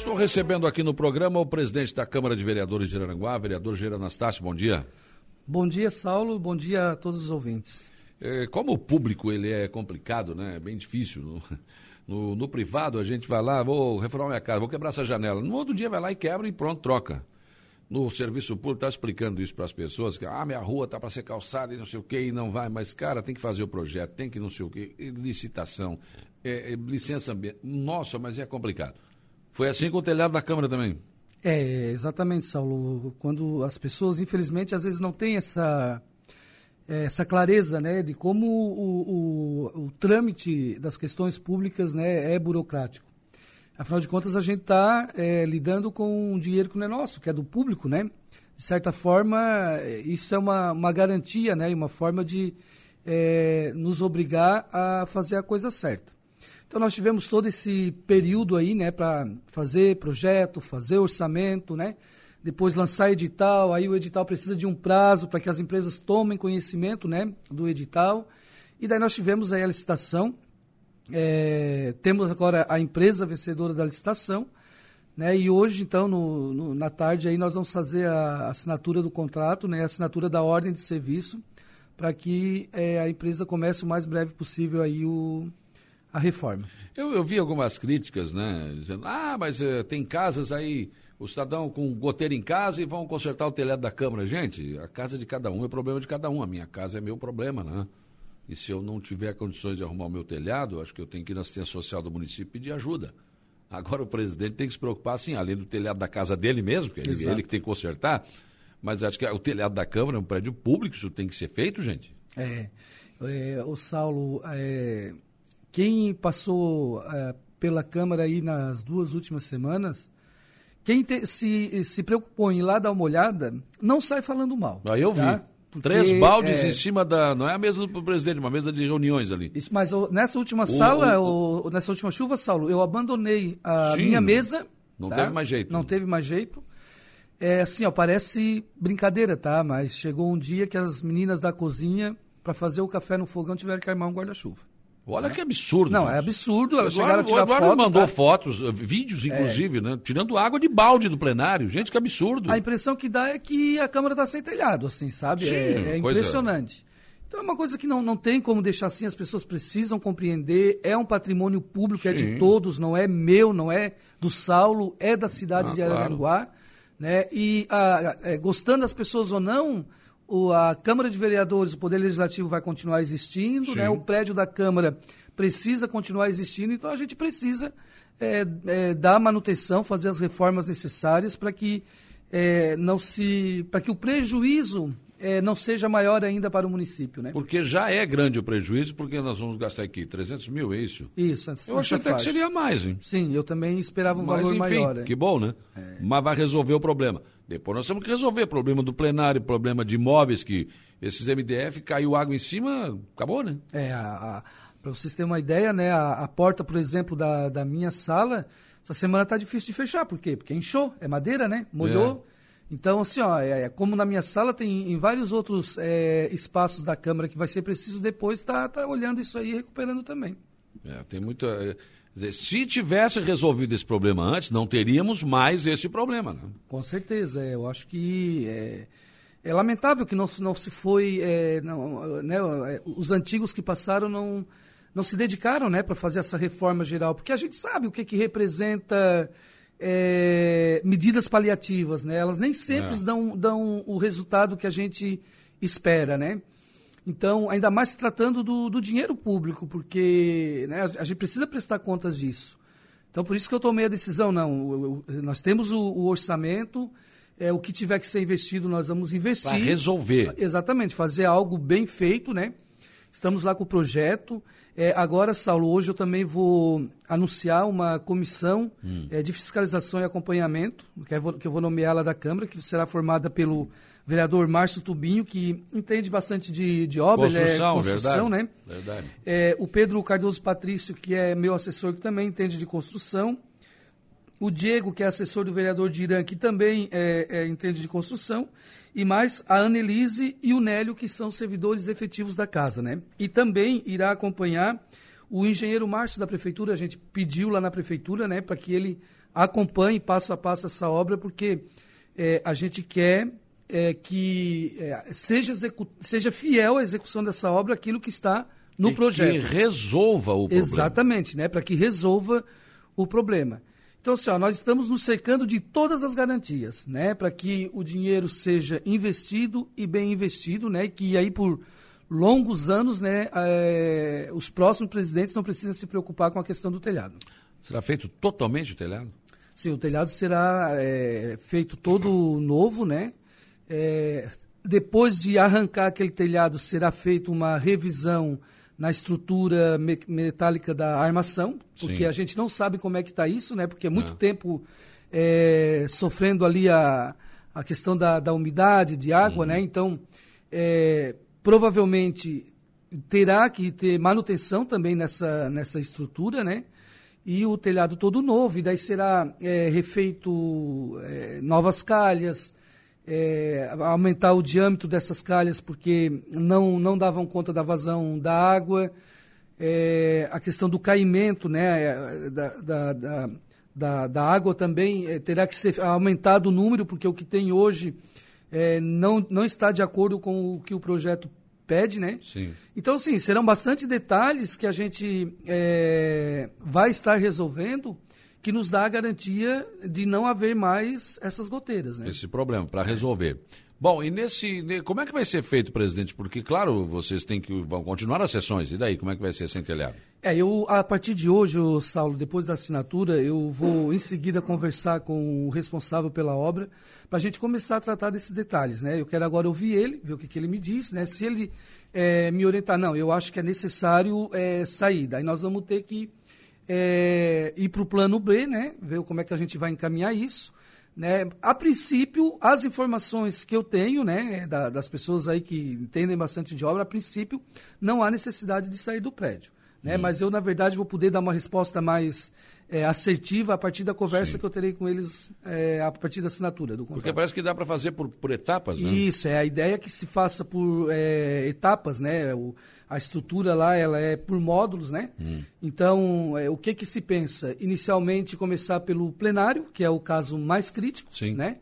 Estou recebendo aqui no programa o presidente da Câmara de Vereadores de Aranguá, vereador Geira Anastácio. Bom dia. Bom dia, Saulo. Bom dia a todos os ouvintes. É, como o público ele é complicado, né? É bem difícil. No, no, no, privado a gente vai lá, vou reformar minha casa, vou quebrar essa janela. No outro dia vai lá e quebra e pronto, troca. No serviço público está explicando isso para as pessoas, que ah, minha rua está para ser calçada e não sei o quê, e não vai, mas cara, tem que fazer o projeto, tem que não sei o quê, licitação, é, é, licença ambiental. Nossa, mas é complicado. Foi assim com o telhado da Câmara também. É, exatamente, Saulo. Quando as pessoas, infelizmente, às vezes não têm essa, é, essa clareza né, de como o, o, o trâmite das questões públicas né, é burocrático. Afinal de contas, a gente está é, lidando com um dinheiro que não é nosso, que é do público, né? De certa forma, isso é uma, uma garantia, né? Uma forma de é, nos obrigar a fazer a coisa certa. Então nós tivemos todo esse período aí, né, para fazer projeto, fazer orçamento, né? Depois lançar edital, aí o edital precisa de um prazo para que as empresas tomem conhecimento, né, do edital. E daí nós tivemos aí a licitação. É, temos agora a empresa vencedora da licitação, né? E hoje, então, no, no, na tarde aí nós vamos fazer a assinatura do contrato, né? A assinatura da ordem de serviço para que é, a empresa comece o mais breve possível aí o, a reforma. Eu, eu vi algumas críticas, né, dizendo, ah, mas uh, tem casas aí, o cidadão com goteira em casa e vão consertar o telhado da Câmara. Gente, a casa de cada um é problema de cada um, a minha casa é meu problema, né? E se eu não tiver condições de arrumar o meu telhado, acho que eu tenho que ir na assistência social do município pedir ajuda. Agora o presidente tem que se preocupar, assim, além do telhado da casa dele mesmo, que é ele, ele que tem que consertar, mas acho que o telhado da Câmara é um prédio público, isso tem que ser feito, gente. É, é o Saulo, é, quem passou é, pela Câmara aí nas duas últimas semanas, quem te, se, se preocupou em ir lá dar uma olhada, não sai falando mal. Aí eu tá? vi. Porque, Três baldes é... em cima da. Não é a mesa do presidente, uma mesa de reuniões ali. Isso, mas nessa última o, sala, o, o, nessa última chuva, Saulo, eu abandonei a sim, minha mesa. Não tá? teve mais jeito. Não teve mais jeito. É assim, ó, parece brincadeira, tá? Mas chegou um dia que as meninas da cozinha, para fazer o café no fogão, tiveram que armar um guarda-chuva. Olha né? que absurdo. Não, gente. é absurdo. Elas chegaram a tirar agora foto. mandou tá? fotos, eh, vídeos, inclusive, é. né? Tirando água de balde do plenário. Gente, que absurdo. A impressão que dá é que a Câmara está sem telhado, assim, sabe? Sim, é, é impressionante. Então é uma coisa que não, não tem como deixar assim, as pessoas precisam compreender. É um patrimônio público, Sim. é de todos, não é meu, não é do Saulo, é da cidade ah, de Araranguá. Claro. Né? E a, é, gostando das pessoas ou não, o, a Câmara de Vereadores, o Poder Legislativo vai continuar existindo, né? o prédio da Câmara precisa continuar existindo, então a gente precisa é, é, dar manutenção, fazer as reformas necessárias para que é, não se. para que o prejuízo é, não seja maior ainda para o município, né? Porque já é grande o prejuízo, porque nós vamos gastar aqui 300 mil, é isso? Isso. Eu achei até que seria mais, hein? Sim, eu também esperava um Mas, valor enfim, maior. Que bom, né? É. Mas vai resolver o problema. Depois nós temos que resolver o problema do plenário, problema de imóveis, que esses MDF caiu água em cima, acabou, né? É, para vocês terem uma ideia, né? A, a, porta, por exemplo, da, da minha sala, essa semana está difícil de fechar. Por quê? Porque inchou, é madeira, né? Molhou. É. Então, assim, ó, é, é, como na minha sala tem em vários outros é, espaços da Câmara que vai ser preciso depois estar tá, tá olhando isso aí e recuperando também. É, tem muita. É, Dizer, se tivesse resolvido esse problema antes, não teríamos mais esse problema. Né? Com certeza. É, eu acho que é, é lamentável que não, não se foi. É, não, né, os antigos que passaram não, não se dedicaram né, para fazer essa reforma geral, porque a gente sabe o que, que representa. É, medidas paliativas, né? Elas nem sempre é. dão, dão o resultado que a gente espera, né? Então, ainda mais se tratando do, do dinheiro público, porque né, a, gente precisa prestar contas disso. Então, por isso que eu tomei a decisão, não, eu, eu, nós temos o, o orçamento, é, o que tiver que ser investido, nós vamos investir. Para resolver. Exatamente, fazer algo bem feito, né? Estamos lá com o projeto. É, agora, Saulo, hoje eu também vou anunciar uma comissão hum. é, de fiscalização e acompanhamento, que eu, vou, que eu vou nomear lá da Câmara, que será formada pelo vereador Márcio Tubinho, que entende bastante de, de obra, construção, é construção, verdade, né? Verdade. É, o Pedro Cardoso Patrício, que é meu assessor, que também entende de construção. O Diego, que é assessor do vereador de Irã, que também é, é, entende de construção. E mais a Annelise e o Nélio, que são servidores efetivos da casa, né? E também irá acompanhar O engenheiro Márcio da prefeitura, a gente pediu lá na prefeitura, né, para que ele acompanhe passo a passo essa obra, porque é, a gente quer é, que é, seja, seja fiel à execução dessa obra aquilo que está no e projeto. Que resolva o problema. Exatamente, né, para que resolva o problema. Então, assim, ó, nós estamos nos cercando de todas as garantias, né, para que o dinheiro seja investido e bem investido, né, e que aí por longos anos, né, é, os próximos presidentes não precisam se preocupar com a questão do telhado. Será feito totalmente o telhado? Sim, o telhado será é, feito todo novo, né? É, depois de arrancar aquele telhado, será feita uma revisão na estrutura me metálica da armação, porque Sim. a gente não sabe como é que está isso, né? Porque é muito é. tempo é, sofrendo ali a, a questão da, da umidade, de água, né? uhum. né? Então, é, provavelmente terá que ter manutenção também nessa, nessa estrutura, né? E o telhado todo novo, e daí será é, refeito é, novas calhas, é, aumentar o diâmetro dessas calhas porque não, não davam conta da vazão da água, é, a questão do caimento né, da, da, da, da, da água também é, terá que ser aumentado o número, porque o que tem hoje é, não, não está de acordo com o que o projeto pede, né? Sim. Então, sim, serão bastante detalhes que a gente é, vai estar resolvendo que nos dá a garantia de não haver mais essas goteiras, né? Esse problema, para resolver. Bom, e nesse. Como é que vai ser feito, presidente? Porque, claro, vocês têm que. vão continuar as sessões. E daí, como é que vai ser sem telhado? É, eu, a partir de hoje, Saulo, depois da assinatura, eu vou em seguida conversar com o responsável pela obra, para a gente começar a tratar desses detalhes, né? Eu quero agora ouvir ele, ver o que, que ele me diz, né? Se ele é, me orientar, não, eu acho que é necessário é, sair. Daí nós vamos ter que é, ir para o plano B, né? Ver como é que a gente vai encaminhar isso. Né? A princípio, as informações que eu tenho, né, da, das pessoas aí que entendem bastante de obra, a princípio, não há necessidade de sair do prédio. Né? Hum. Mas eu, na verdade, vou poder dar uma resposta mais é, assertiva a partir da conversa Sim. que eu terei com eles é, a partir da assinatura do contrato. Porque parece que dá para fazer por, por etapas, né? Isso, é a ideia é que se faça por é, etapas, né? O, a estrutura lá ela é por módulos, né? Hum. Então, é, o que que se pensa? Inicialmente começar pelo plenário, que é o caso mais crítico, Sim. né?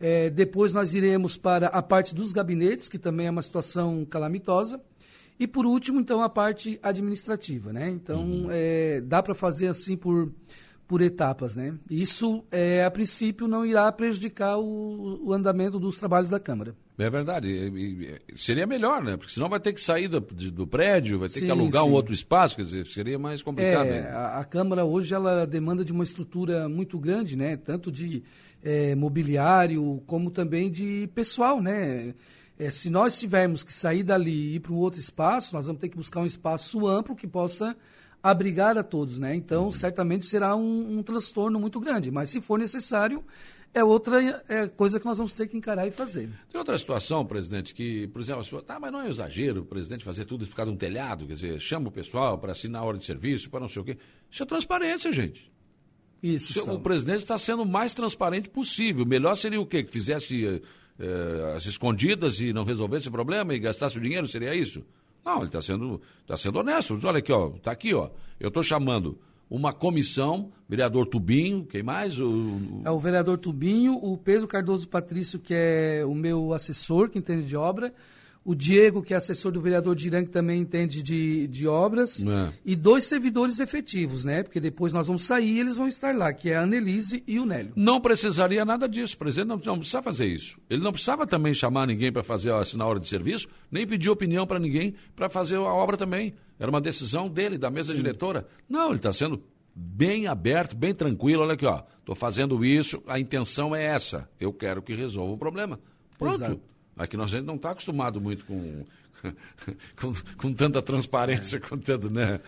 É, depois nós iremos para a parte dos gabinetes, que também é uma situação calamitosa. E por último, então, a parte administrativa, né? Então, uhum. é, dá para fazer assim por, por etapas, né? Isso, é, a princípio, não irá prejudicar o, o andamento dos trabalhos da Câmara. É verdade. E, e, seria melhor, né? Porque senão vai ter que sair do, do prédio, vai ter sim, que alugar sim. um outro espaço, quer dizer, seria mais complicado. É, a, a, Câmara hoje ela demanda de uma estrutura muito grande, né? Tanto de é, mobiliário como também de pessoal, né? É, se nós tivermos que sair dali e ir para um outro espaço, nós vamos ter que buscar um espaço amplo que possa abrigar a todos, né? Então, uhum. certamente será um, um, transtorno muito grande. Mas, se for necessário, é outra é, coisa que nós vamos ter que encarar e fazer. Tem outra situação, presidente, que, por exemplo, a tá, mas não é exagero o presidente fazer tudo por causa de um telhado, quer dizer, chama o pessoal para assinar a hora de serviço, para não sei o quê. Isso é transparência, gente. Isso. O presidente está sendo o mais transparente possível. Melhor seria o quê? Que fizesse eh, as escondidas e não resolvesse o problema e gastasse o dinheiro, seria isso? Não, ele está sendo, tá sendo honesto. Olha aqui, ó, está aqui, ó. Eu estou chamando uma comissão, vereador Tubinho, quem mais? O... É o vereador Tubinho, o Pedro Cardoso Patrício, que é o meu assessor, que entende de obra, o Diego, que é assessor do vereador Diran, que também entende de, de obras, é. e dois servidores efetivos, né? Porque depois nós vamos sair e eles vão estar lá, que é a Annelise e o Nélio. Não precisaria nada disso, o presidente não, não precisava fazer isso. Ele não precisava também chamar ninguém para fazer assinar a hora de serviço, nem pedir opinião para ninguém para fazer a obra também. Era uma decisão dele, da mesa Sim. diretora. Não, ele está sendo bem aberto, bem tranquilo. Olha aqui, ó, estou fazendo isso, a intenção é essa. Eu quero que resolva o problema. Pronto. Exato. Aqui nós a gente não está acostumado muito com, com, com, tanta transparência, com tanto, né?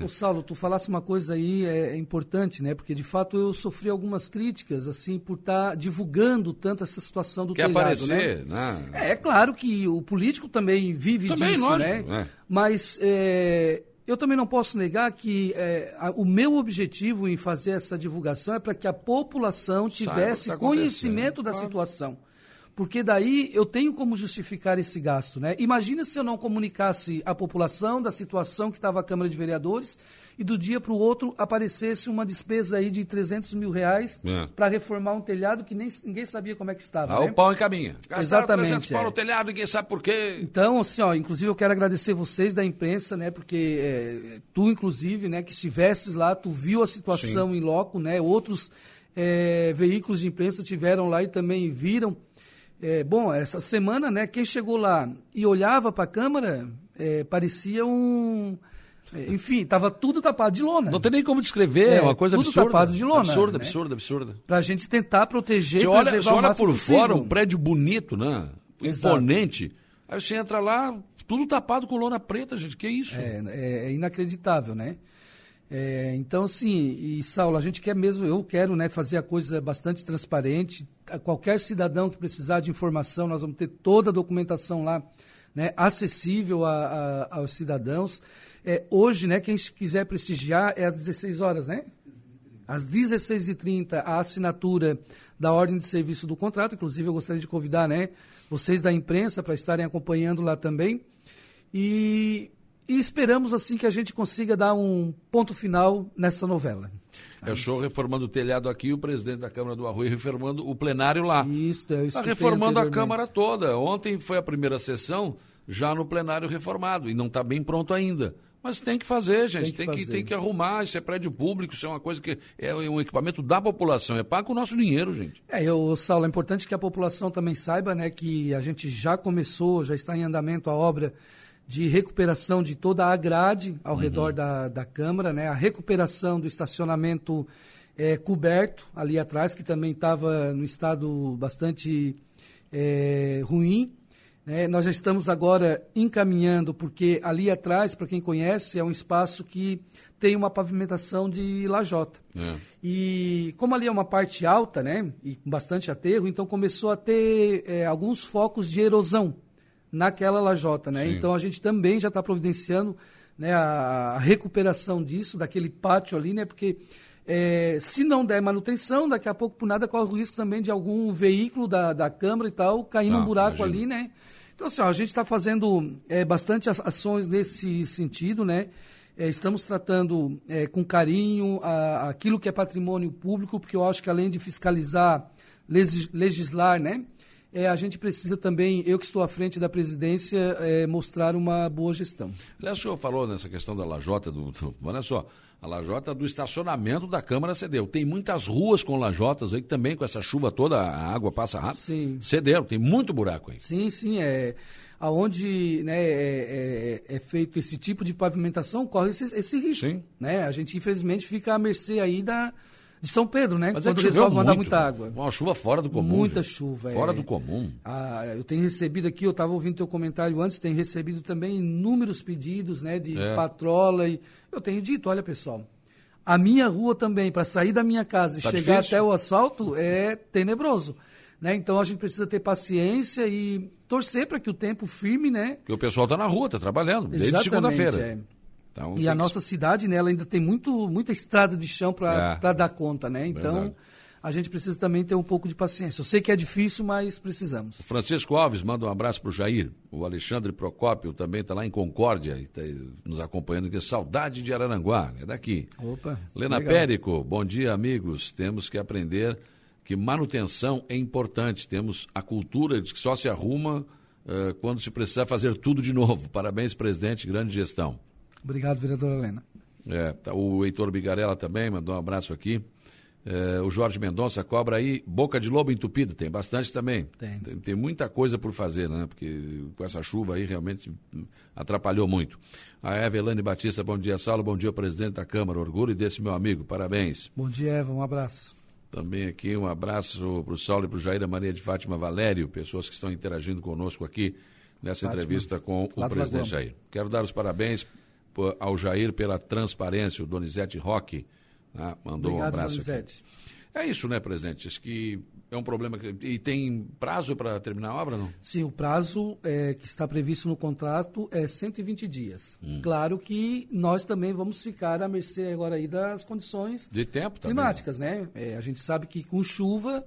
Ô Saulo, tu falasse uma coisa aí é, é, importante, né? Porque de fato eu sofri algumas críticas, assim, por estar tá divulgando tanto essa situação do Quer telhado, aparecer, né? né? É, é, claro que o político também vive também, disso, lógico, né? É. Mas é, eu também não posso negar que é, a, o meu objetivo em fazer essa divulgação é para que a população tivesse tá conhecimento da situação. Porque daí eu tenho como justificar esse gasto. Né? Imagina se eu não comunicasse à população da situação que estava a Câmara de Vereadores e do dia para o outro aparecesse uma despesa aí de 300 mil reais é. para reformar um telhado que nem, ninguém sabia como é que estava. Ah, né? o pau em. Gastaram Exatamente. 300 pau no é. telhado, ninguém sabe por quê. Então, assim, ó, inclusive eu quero agradecer vocês da imprensa, né, porque é, tu, inclusive, né, que estivesses lá, tu viu a situação Sim. em loco, né, outros é, veículos de imprensa tiveram lá e também viram é, bom, essa semana, né, quem chegou lá e olhava para a Câmara, é, parecia um. É, enfim, estava tudo tapado de lona. Não tem nem como descrever, é, uma coisa tudo absurda. tapado de lona. Absurda, né? absurda, absurda. Para a gente tentar proteger você olha, você olha por possível. fora, um prédio bonito, né? Exato. Imponente. Aí você entra lá, tudo tapado com lona preta, gente. Que isso? É, é, é inacreditável, né? É, então, assim, e Saulo, a gente quer mesmo, eu quero né, fazer a coisa bastante transparente. Qualquer cidadão que precisar de informação, nós vamos ter toda a documentação lá né, acessível a, a, aos cidadãos. É, hoje, né, quem quiser prestigiar é às 16 horas, né? Às 16h30, a assinatura da ordem de serviço do contrato. Inclusive, eu gostaria de convidar né, vocês da imprensa para estarem acompanhando lá também. E e esperamos assim que a gente consiga dar um ponto final nessa novela. É o show reformando o telhado aqui, o presidente da Câmara do Arroio reformando o plenário lá. Isso, é Está reformando a Câmara toda. Ontem foi a primeira sessão, já no plenário reformado, e não está bem pronto ainda. Mas tem que fazer, gente. Tem que, tem que, tem que, arrumar. Isso é prédio público, isso é uma coisa que é um equipamento da população. É pago com o nosso dinheiro, gente. É, eu, Saulo, é importante que a população também saiba né, que a gente já começou, já está em andamento a obra de recuperação de toda a grade ao uhum. redor da, da Câmara, né? a recuperação do estacionamento é, coberto ali atrás, que também estava no estado bastante é, ruim. Né? Nós já estamos agora encaminhando, porque ali atrás, para quem conhece, é um espaço que tem uma pavimentação de lajota. É. E como ali é uma parte alta, né, e com bastante aterro, então começou a ter é, alguns focos de erosão naquela lajota, né? Sim. Então a gente também já está providenciando né, a, recuperação disso, daquele pátio ali, né? Porque é, se não der manutenção, daqui a pouco por nada corre o risco também de algum veículo da, da Câmara e tal cair num ah, buraco ali, né? Então, assim, ó, a gente está fazendo é, bastante ações nesse sentido, né? É, estamos tratando é, com carinho a, aquilo que é patrimônio público, porque eu acho que além de fiscalizar, legislar, né? É, a gente precisa também, eu que estou à frente da presidência, é, mostrar uma boa gestão. Aliás, o senhor falou nessa questão da lajota, do, do, olha só, a lajota do estacionamento da Câmara cedeu. Tem muitas ruas com lajotas aí que também, com essa chuva toda, a água passa rápido. Sim. Cederam, tem muito buraco aí. Sim, sim, é aonde né, é, é, é, feito esse tipo de pavimentação, corre esse, esse risco. Sim. Né? A gente, infelizmente, fica à mercê aí da, de São Pedro, né? Mas é Quando é resolve mandar muita água. Uma chuva fora do comum. Muita gente. chuva, Fora é. do comum. Ah, eu tenho recebido aqui, eu estava ouvindo teu comentário antes, tenho recebido também inúmeros pedidos, né? De é. patrola e... Eu tenho dito, olha pessoal, a minha rua também, para sair da minha casa e tá chegar difícil. até o asfalto, é tenebroso. Né? Então a gente precisa ter paciência e torcer para que o tempo firme, né? Porque o pessoal está na rua, está trabalhando, desde segunda-feira. É. Então, e a que... nossa cidade, né, ela ainda tem muito, muita estrada de chão para é. dar conta, né? Então, Verdade. a gente precisa também ter um pouco de paciência. Eu sei que é difícil, mas precisamos. Francisco Alves manda um abraço para o Jair. O Alexandre Procópio também está lá em Concórdia, está nos acompanhando aqui. Saudade de Araranguá, é daqui. Opa. Lena legal. Périco, bom dia, amigos. Temos que aprender que manutenção é importante. Temos a cultura de que só se arruma uh, quando se precisar fazer tudo de novo. Parabéns, presidente, grande gestão. Obrigado, vereadora Helena. É, tá, o Heitor Bigarella também mandou um abraço aqui. É, o Jorge Mendonça cobra aí boca de lobo entupido, tem bastante também. Tem. tem. tem. muita coisa por fazer, né? Porque com essa chuva aí realmente atrapalhou muito. A Evelane Batista, bom dia, Saulo, bom dia, presidente da Câmara. Orgulho desse meu amigo, parabéns. Bom dia, Eva, um abraço. Também aqui um abraço para o Saulo e para o Jair Maria de Fátima Valério, pessoas que estão interagindo conosco aqui nessa Fátima, entrevista com o presidente Jair. Quero dar os parabéns ao Jair pela transparência, o Donizete Roque né, mandou Obrigado, um abraço. Donizete. Aqui. É isso, né, presidente? Acho que é um problema. Que... E tem prazo para terminar a obra, não? Sim, o prazo é, que está previsto no contrato é 120 dias. Hum. Claro que nós também vamos ficar à mercê agora aí das condições de tempo climáticas, também. né? É, a gente sabe que com chuva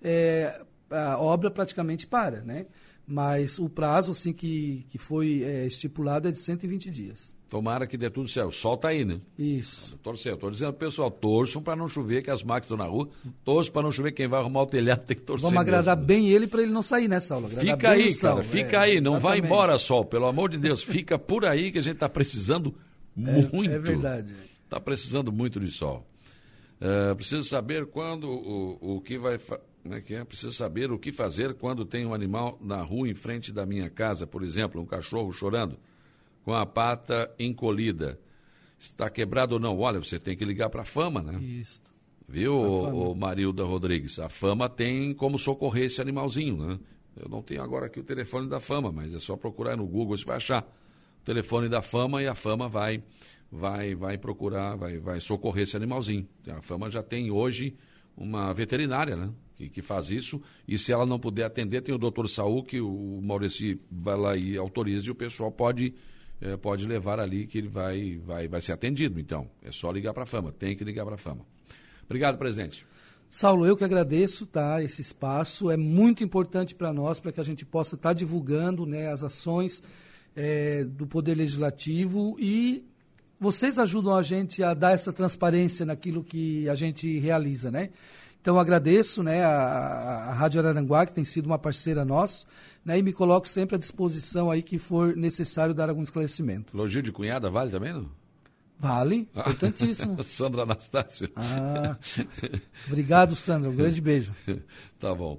é, a obra praticamente para, né? Mas o prazo assim que, que foi é, estipulado é de 120 dias. Tomara que dê tudo certo. O sol está aí, né? Isso. Torcer. Estou dizendo, pessoal, torçam para não chover, que as máquinas estão na rua. Torçam para não chover, quem vai arrumar o telhado tem que torcer. Vamos agradar mesmo, bem ele para ele não sair, né, Saulo? Agradar fica aí, cara, fica é, aí. Não exatamente. vai embora, Sol, pelo amor de Deus. Fica por aí que a gente está precisando muito. É, é verdade. Está precisando muito de sol. Uh, preciso saber quando o, o que vai. Como é que é? Preciso saber o que fazer quando tem um animal na rua em frente da minha casa, por exemplo, um cachorro chorando com a pata encolhida. Está quebrado ou não? Olha, você tem que ligar para a fama, né? Isso. Viu, o, o Marilda Rodrigues? A fama tem como socorrer esse animalzinho, né? Eu não tenho agora aqui o telefone da fama, mas é só procurar no Google, você vai achar o telefone da fama e a fama vai vai vai procurar, vai vai socorrer esse animalzinho. A fama já tem hoje uma veterinária, né? Que, que faz isso, e se ela não puder atender, tem o doutor Saúl, que o Maurício vai lá e autoriza, e o pessoal pode é, pode levar ali que ele vai, vai, vai ser atendido. Então, é só ligar para a Fama, tem que ligar para a Fama. Obrigado, presidente. Saulo, eu que agradeço tá, esse espaço. É muito importante para nós, para que a gente possa estar tá divulgando né, as ações é, do Poder Legislativo e vocês ajudam a gente a dar essa transparência naquilo que a gente realiza, né? Então agradeço né, a, a Rádio Araranguá, que tem sido uma parceira nossa, né, e me coloco sempre à disposição aí que for necessário dar algum esclarecimento. Elogio de cunhada vale também, não? Vale, importantíssimo. Sandra Anastácio. Ah, obrigado, Sandra. Um grande beijo. tá bom.